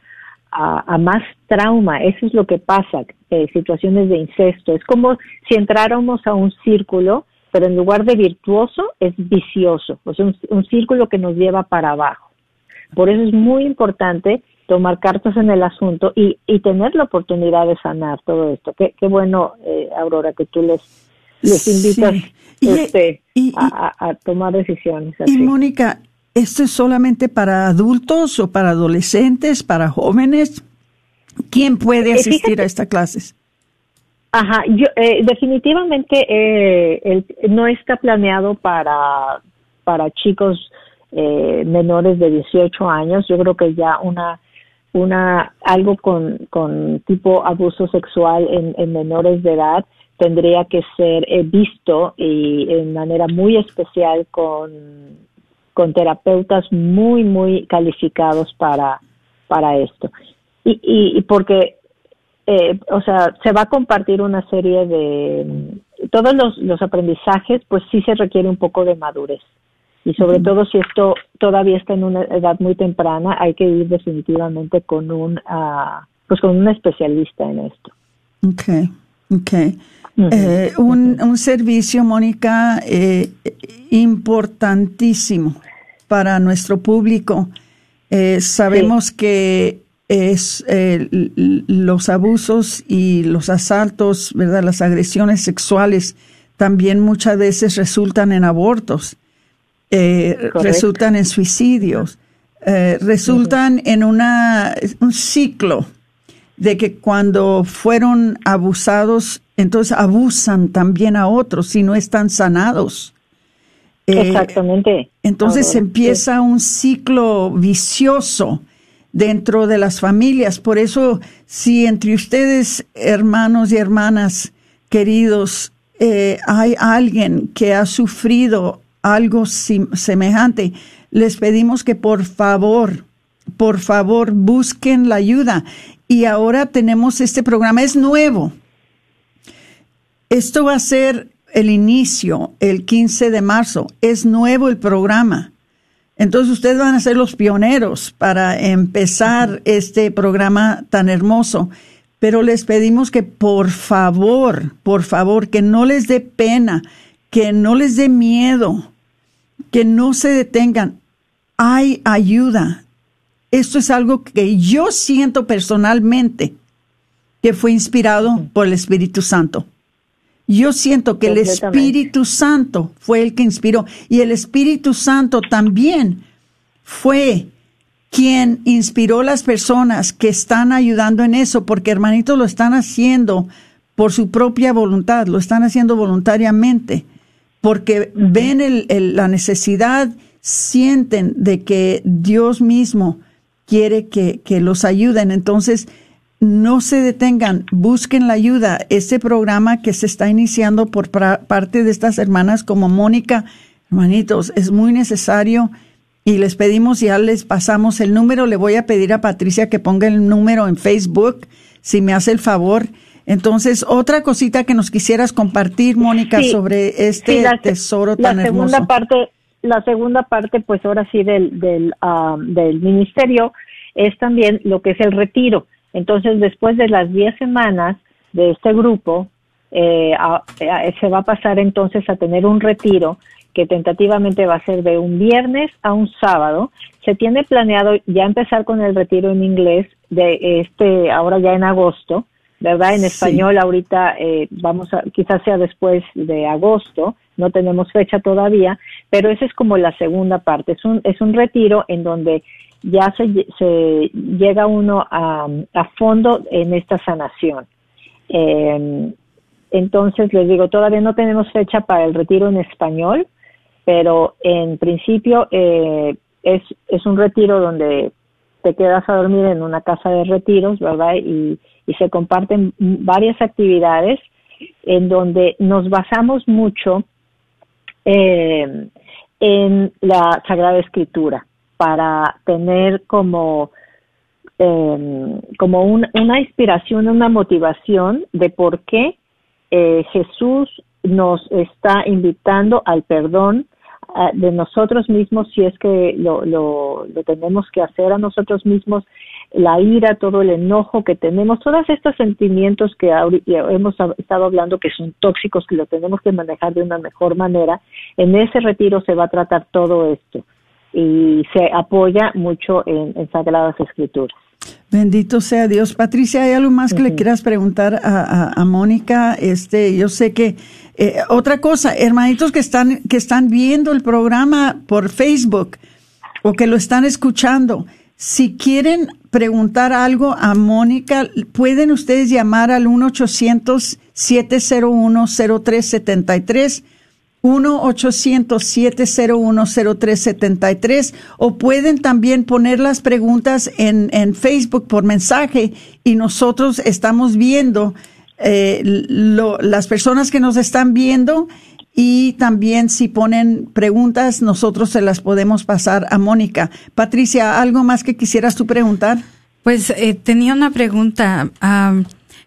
a, más trauma. Eso es lo que pasa, eh, situaciones de incesto. Es como si entráramos a un círculo, pero en lugar de virtuoso es vicioso, o sea, un, círculo que nos lleva para abajo. Por eso es muy importante tomar cartas en el asunto y, y tener la oportunidad de sanar todo esto. Qué, qué bueno, eh, Aurora, que tú les, les invitas este, a, tomar decisiones. Y Mónica, ¿Esto es solamente para adultos o para adolescentes, para jóvenes? ¿Quién puede eh, asistir a estas clases? Ajá, yo, eh, definitivamente eh, no está planeado para, para chicos menores de 18 años. Yo creo que ya una una algo con, con tipo abuso sexual en, en menores de edad tendría que ser visto y en manera muy especial con con terapeutas muy, muy calificados para, para esto. Y, y, porque, eh, o sea, se va a compartir una serie de, todos los, los aprendizajes, pues sí se requiere un poco de madurez. Y sobre todo si esto todavía está en una edad muy temprana, hay que ir definitivamente con un, uh, pues con un especialista en esto. Okay, okay. Eh, un, un, servicio, Mónica, eh, importantísimo para nuestro público. Eh, sabemos que es los abusos y los asaltos, ¿verdad? Las agresiones sexuales también muchas veces resultan en abortos, resultan en suicidios, resultan en una, un ciclo de que cuando fueron abusados entonces abusan también a otros si no están sanados. Eh, Exactamente. Entonces empieza un ciclo vicioso dentro de las familias. Por eso, si entre ustedes, hermanos y hermanas queridos, eh, hay alguien que ha sufrido algo semejante, les pedimos que por favor, por favor, busquen la ayuda. Y ahora tenemos este programa, es nuevo esto va a ser el inicio, el 15 de marzo. Es nuevo el programa. Entonces ustedes van a ser los pioneros para empezar este programa tan hermoso. Pero les pedimos que por favor, por favor, que no les dé pena, que no les dé miedo, que no se detengan. Hay ayuda. Esto es algo que yo siento personalmente que fue inspirado por el Espíritu Santo. Yo siento que el Espíritu Santo fue el que inspiró y el Espíritu Santo también fue quien inspiró las personas que están ayudando en eso, porque hermanitos lo están haciendo por su propia voluntad, lo están haciendo voluntariamente, porque ven la necesidad, sienten de que Dios mismo quiere que, que los ayuden. Entonces, no se detengan, busquen la ayuda. Este programa que se está iniciando por parte de estas hermanas como Mónica, hermanitos, es muy necesario y les pedimos, ya les pasamos el número, le voy a pedir a Patricia que ponga el número en Facebook, si me hace el favor. Entonces, otra cosita que nos quisieras compartir, Mónica, sobre este tesoro tan la segunda Parte, la segunda parte, pues ahora sí, del, del, del ministerio, es también lo que es el retiro. Entonces, después de las 10 semanas de este grupo, eh, eh, se va a pasar entonces a tener un retiro que tentativamente va a ser de un viernes a un sábado. Se tiene planeado ya empezar con el retiro en inglés de este ahora ya en agosto, ¿verdad? En español ahorita eh, vamos a quizás sea después de agosto, no tenemos fecha todavía, pero esa es como la segunda parte. Es un es un retiro en donde ya se, se llega uno a, a fondo en esta sanación. Eh, entonces, les digo, todavía no tenemos fecha para el retiro en español, pero en principio eh, es, es un retiro donde te quedas a dormir en una casa de retiros, ¿verdad? Y, y se comparten varias actividades en donde nos basamos mucho eh, en la Sagrada Escritura para tener como eh, como un, una inspiración, una motivación de por qué eh, Jesús nos está invitando al perdón uh, de nosotros mismos si es que lo, lo, lo tenemos que hacer a nosotros mismos, la ira, todo el enojo que tenemos, todos estos sentimientos que hemos estado hablando que son tóxicos, que lo tenemos que manejar de una mejor manera, en ese retiro se va a tratar todo esto y se apoya mucho en, en Sagradas Escrituras. Bendito sea Dios. Patricia, ¿hay algo más que le quieras preguntar a, a, a, Mónica? Este, yo sé que eh, otra cosa, hermanitos que están que están viendo el programa por Facebook o que lo están escuchando, si quieren preguntar algo a Mónica, pueden ustedes llamar al 1 800 701 0373 1-800-701-0373 o pueden también poner las preguntas en, en Facebook por mensaje y nosotros estamos viendo eh, lo, las personas que nos están viendo y también si ponen preguntas nosotros se las podemos pasar a Mónica. Patricia, ¿algo más que quisieras tú preguntar? Pues eh, tenía una pregunta. Um,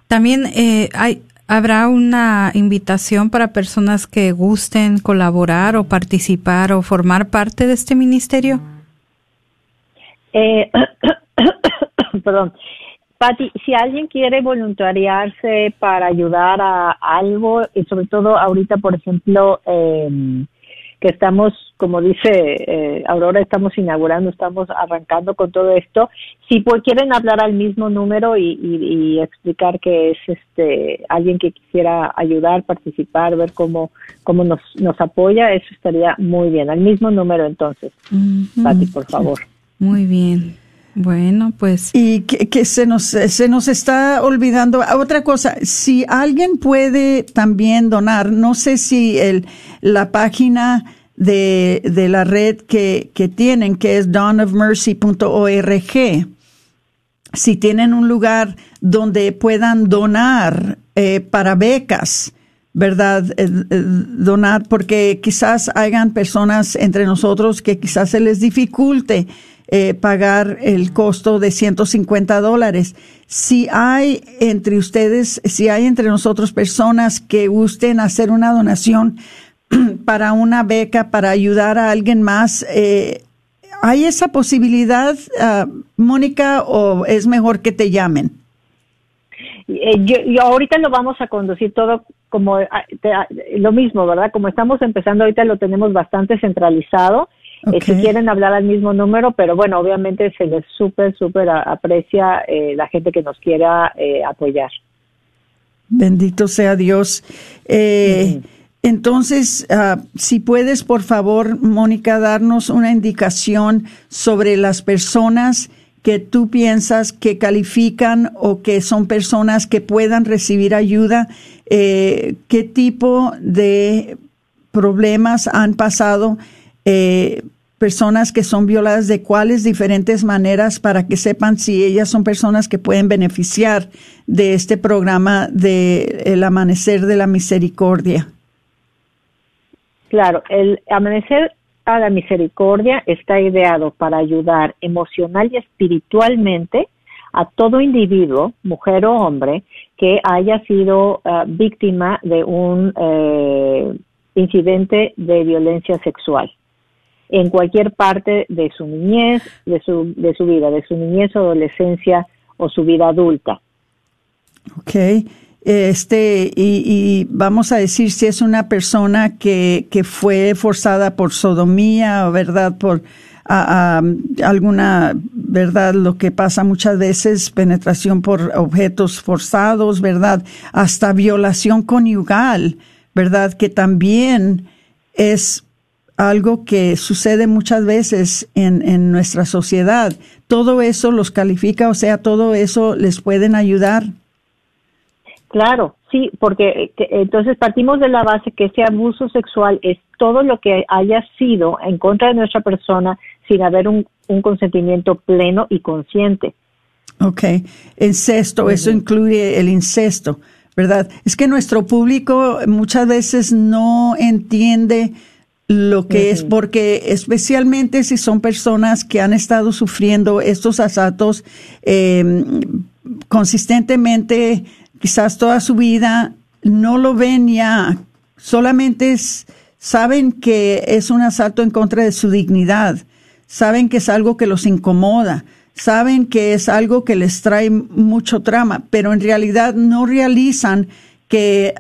también eh, hay, ¿Habrá una invitación para personas que gusten colaborar o participar o formar parte de este ministerio? Eh, perdón. Patti, si alguien quiere voluntariarse para ayudar a algo, y sobre todo ahorita, por ejemplo, eh, que estamos, como dice eh, Aurora, estamos inaugurando, estamos arrancando con todo esto. Si pues, quieren hablar al mismo número y, y, y, explicar que es este alguien que quisiera ayudar, participar, ver cómo, cómo nos, nos apoya, eso estaría muy bien. Al mismo número entonces, uh Pati, por favor. Muy bien. Bueno, pues. Y que, que, se nos se nos está olvidando otra cosa. Si alguien puede también donar, no sé si el la página de, de la red que, que tienen, que es dawnofmercy.org. Si tienen un lugar donde puedan donar eh, para becas, ¿verdad? Eh, eh, donar, porque quizás hayan personas entre nosotros que quizás se les dificulte eh, pagar el costo de 150 dólares. Si hay entre ustedes, si hay entre nosotros personas que gusten hacer una donación para una beca, para ayudar a alguien más, eh, ¿hay esa posibilidad, uh, Mónica, o es mejor que te llamen? Eh, yo, yo, ahorita lo vamos a conducir todo como te, lo mismo, ¿verdad? Como estamos empezando ahorita lo tenemos bastante centralizado Okay. Eh, si quieren hablar al mismo número, pero bueno, obviamente se les súper, súper aprecia eh, la gente que nos quiera eh, apoyar. Bendito sea Dios. Eh, Entonces, uh, si puedes, por favor, Mónica, darnos una indicación sobre las personas que tú piensas que califican o que son personas que puedan recibir ayuda, eh, qué tipo de problemas han pasado eh, personas que son violadas de cuáles diferentes maneras para que sepan si ellas son personas que pueden beneficiar de este programa de el amanecer de la misericordia. Claro, el amanecer a la misericordia está ideado para ayudar emocional y espiritualmente a todo individuo, mujer o hombre, que haya sido uh, víctima de un eh, incidente de violencia sexual en cualquier parte de su niñez, de su, de su vida, de su niñez adolescencia o su vida adulta. Ok. este, y, vamos a decir si es una persona que, que fue forzada por sodomía, verdad, por alguna, verdad, lo que pasa muchas veces, penetración por objetos forzados, verdad, hasta violación conyugal, verdad, que también es algo que sucede muchas veces en, en nuestra sociedad. Todo eso los califica, o sea, todo eso les pueden ayudar. Claro, sí, porque entonces partimos de la base que ese abuso sexual es todo lo que haya sido en contra de nuestra persona sin haber un, consentimiento pleno y consciente. Ok, incesto, eso incluye el incesto, ¿verdad? Es que nuestro público muchas veces no entiende lo que es, porque especialmente si son personas que han estado sufriendo estos asaltos eh, consistentemente quizás toda su vida no lo ven ya, solamente saben que es un asalto en contra de su dignidad, saben que es algo que los incomoda, saben que es algo que les trae mucho trama, pero en realidad no realizan que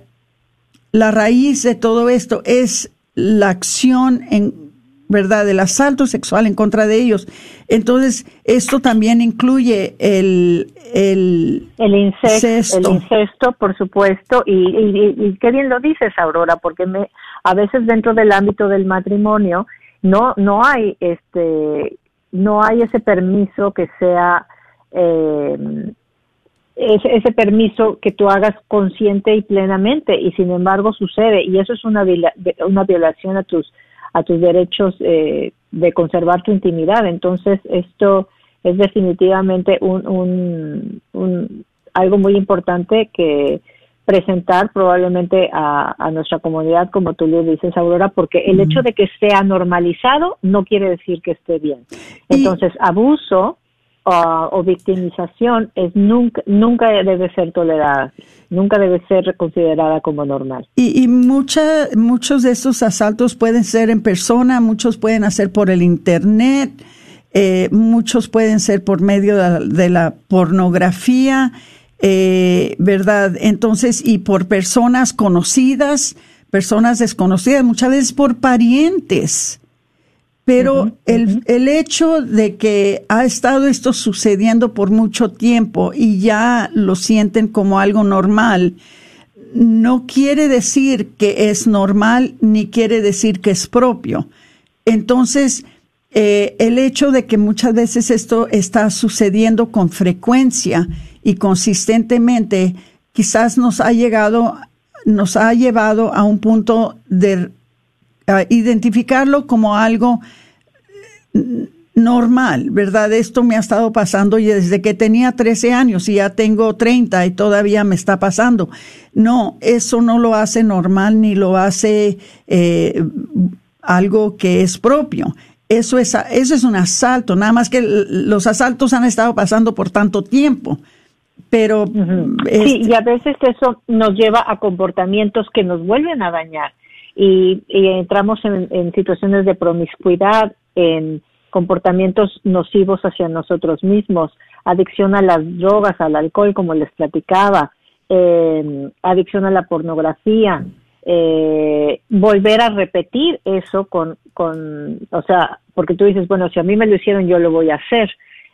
la raíz de todo esto es la acción en ¿verdad? Del asalto sexual en contra de ellos. Entonces, esto también incluye el, el, el incesto, El incesto, por supuesto, y, y, qué bien lo dices, Aurora, porque me, a veces dentro del ámbito del matrimonio no, no hay este, no hay ese permiso que sea eh, ese, ese, permiso que tú hagas consciente y plenamente y sin embargo sucede y eso es una, una violación a tus a tus derechos eh, de conservar tu intimidad. Entonces, esto es definitivamente un, un, algo muy importante que presentar probablemente a, a, nuestra comunidad, como tú le dices, Aurora, porque el hecho de que sea normalizado no quiere decir que esté bien. Entonces, abuso o victimización es nunca, nunca debe ser tolerada, nunca debe ser considerada como normal. Y, y muchos de estos asaltos pueden ser en persona, muchos pueden hacer por el Internet, eh, muchos pueden ser por medio de la, pornografía, eh, ¿verdad? Entonces, y por personas conocidas, personas desconocidas, muchas veces por parientes. Pero el, el hecho de que ha estado esto sucediendo por mucho tiempo y ya lo sienten como algo normal, no quiere decir que es normal ni quiere decir que es propio. Entonces, eh, el hecho de que muchas veces esto está sucediendo con frecuencia y consistentemente, quizás nos ha llegado, nos ha llevado a un punto de identificarlo como algo normal, ¿verdad? Esto me ha estado pasando y desde que tenía 13 años y ya tengo 30 y todavía me está pasando. No, eso no lo hace normal ni lo hace eh, algo que es propio. Eso es, eso es un asalto, nada más que los asaltos han estado pasando por tanto tiempo. Pero. Sí, y a veces eso nos lleva a comportamientos que nos vuelven a dañar. Y, entramos en situaciones de promiscuidad, en comportamientos nocivos hacia nosotros mismos, adicción a las drogas, al alcohol, como les platicaba, eh, adicción a la pornografía, eh, volver a repetir eso con, con, o sea, porque tú dices, bueno, si a mí me lo hicieron, yo lo voy a hacer.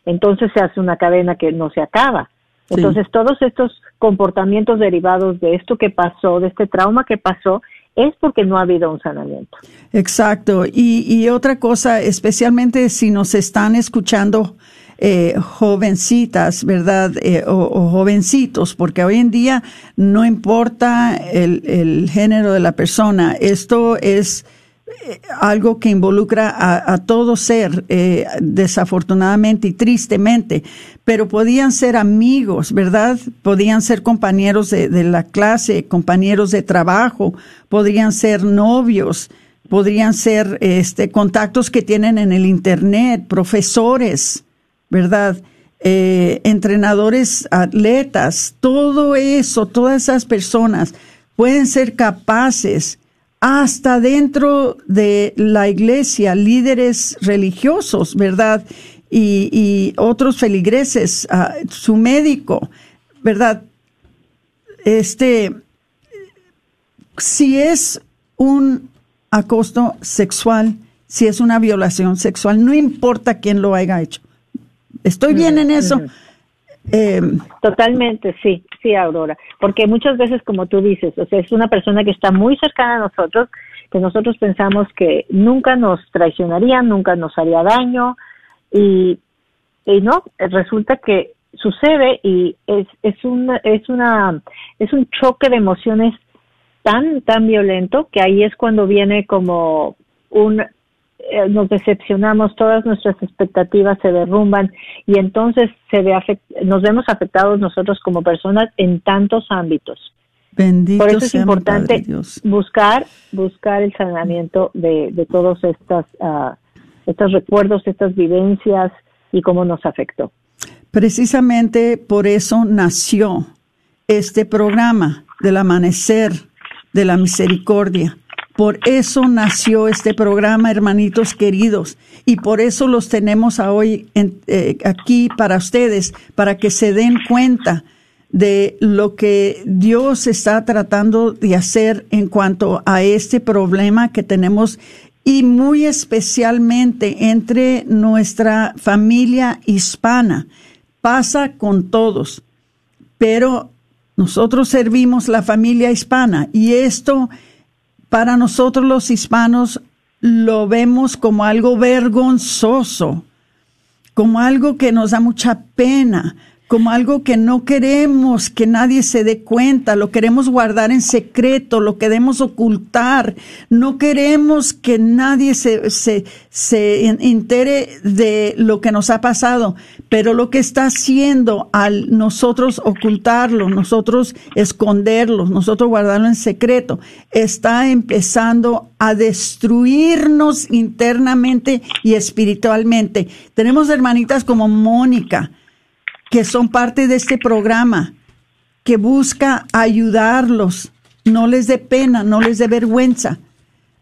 Entonces se hace una cadena que no se acaba. Entonces todos estos comportamientos derivados de esto que pasó, de este trauma que pasó, es porque no ha habido un sanamiento. Exacto. Y, y otra cosa, especialmente si nos están escuchando eh, jovencitas, ¿verdad? Eh, o, jovencitos, porque hoy en día no importa el, el género de la persona, esto es algo que involucra a, todo ser, eh, desafortunadamente y tristemente, pero podían ser amigos, ¿verdad? Podían ser compañeros de, la clase, compañeros de trabajo, podrían ser novios, podrían ser este, contactos que tienen en el Internet, profesores, ¿verdad? Eh, entrenadores, atletas, todo eso, todas esas personas pueden ser capaces hasta dentro de la iglesia, líderes religiosos, ¿verdad? Y, otros feligreses, su médico, ¿verdad? este, si es un acoso sexual, si es una violación sexual, no importa quién lo haya hecho. ¿Estoy bien en eso? Eh, Totalmente, sí, sí, Aurora. Porque muchas veces, como tú dices, o sea, es una persona que está muy cercana a nosotros, que nosotros pensamos que nunca nos traicionaría, nunca nos haría daño, y, y no, resulta que sucede y es, es, una, es, una, es un choque de emociones tan, tan violento que ahí es cuando viene como un eh, nos decepcionamos, todas nuestras expectativas se derrumban y entonces se ve nos vemos afectados nosotros como personas en tantos ámbitos. Bendito Por eso es importante buscar buscar el sanamiento de, de todos estas uh, estos recuerdos, estas vivencias y cómo nos afectó. Precisamente por eso nació este programa del amanecer de la misericordia por eso nació este programa, hermanitos queridos, y por eso los tenemos hoy eh, aquí para ustedes, para que se den cuenta de lo que Dios está tratando de hacer en cuanto a este problema que tenemos y muy especialmente entre nuestra familia hispana. Pasa con todos, pero nosotros servimos la familia hispana y esto para nosotros los hispanos lo vemos como algo vergonzoso, como algo que nos da mucha pena, como algo que no queremos que nadie se dé cuenta, lo queremos guardar en secreto, lo queremos ocultar, no queremos que nadie se, se, se entere de lo que nos ha pasado, pero lo que está haciendo al nosotros ocultarlo, nosotros esconderlo, nosotros guardarlo en secreto, está empezando a destruirnos internamente y espiritualmente. Tenemos hermanitas como Mónica, que son parte de este programa, que busca ayudarlos. No les dé pena, no les dé vergüenza.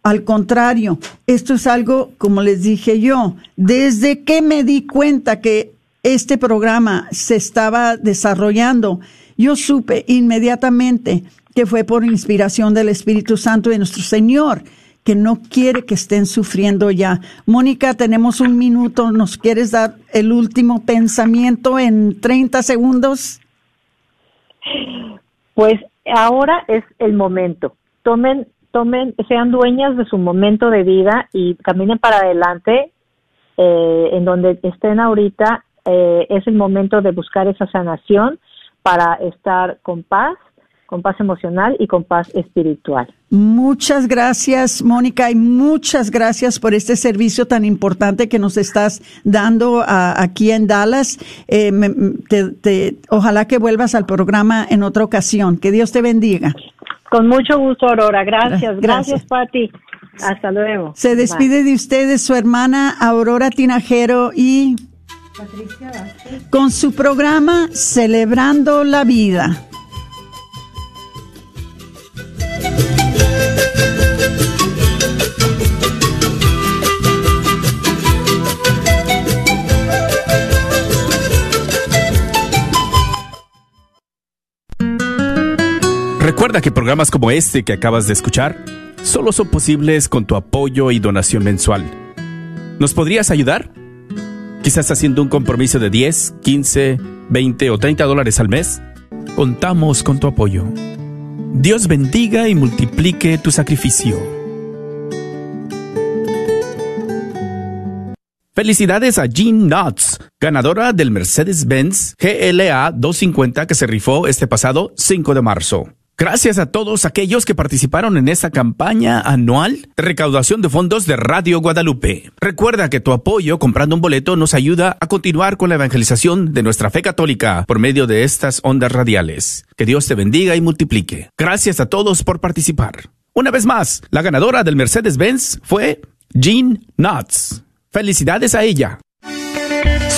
Al contrario, esto es algo, como les dije yo, desde que me di cuenta que este programa se estaba desarrollando, yo supe inmediatamente que fue por inspiración del Espíritu Santo de nuestro Señor que no quiere que estén sufriendo ya. Mónica, tenemos un minuto. ¿Nos quieres dar el último pensamiento en 30 segundos? Pues ahora es el momento. Tomen, tomen, sean dueñas de su momento de vida y caminen para adelante. Eh, en donde estén ahorita, eh, es el momento de buscar esa sanación para estar con paz con paz emocional y con paz espiritual. Muchas gracias, Mónica, y muchas gracias por este servicio tan importante que nos estás dando aquí en Dallas. Eh, ojalá que vuelvas al programa en otra ocasión. Que Dios te bendiga. Con mucho gusto, Aurora. Gracias. Gracias, Pati. Hasta luego. Se despide de ustedes su hermana Aurora Tinajero y Patricia con su programa Celebrando la Vida. Recuerda que programas como este que acabas de escuchar solo son posibles con tu apoyo y donación mensual. ¿Nos podrías ayudar? Quizás haciendo un compromiso de 10, 15, 20 o 30 dólares al mes. Contamos con tu apoyo. Dios bendiga y multiplique tu sacrificio. Felicidades a Jean Knotts, ganadora del Mercedes-Benz GLA 250 que se rifó este pasado 5 de marzo. Gracias a todos aquellos que participaron en esta campaña anual de recaudación de fondos de Radio Guadalupe. Recuerda que tu apoyo comprando un boleto nos ayuda a continuar con la evangelización de nuestra fe católica por medio de estas ondas radiales. Que Dios te bendiga y multiplique. Gracias a todos por participar. Una vez más, la ganadora del Mercedes-Benz fue Jean Knotts. Felicidades a ella.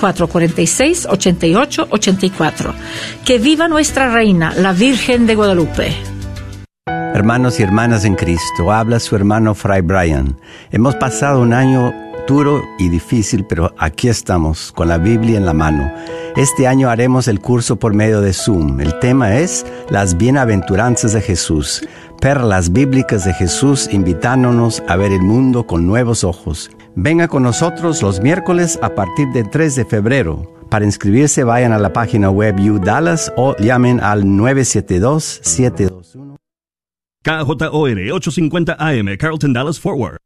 972-446-8884. Que viva nuestra reina, la Virgen de Guadalupe. Hermanos y hermanas en Cristo, habla su hermano Fray Brian. Hemos pasado un año duro y difícil, pero aquí estamos con la Biblia en la mano. Este año haremos el curso por medio de Zoom. El tema es las bienaventuranzas de Jesús, perlas bíblicas de Jesús invitándonos a ver el mundo con nuevos ojos. Venga con nosotros los miércoles a partir del 3 de febrero. Para inscribirse vayan a la página web UDallas o llamen al 972 721 KJOR 850 AM, Carlton Dallas Forward.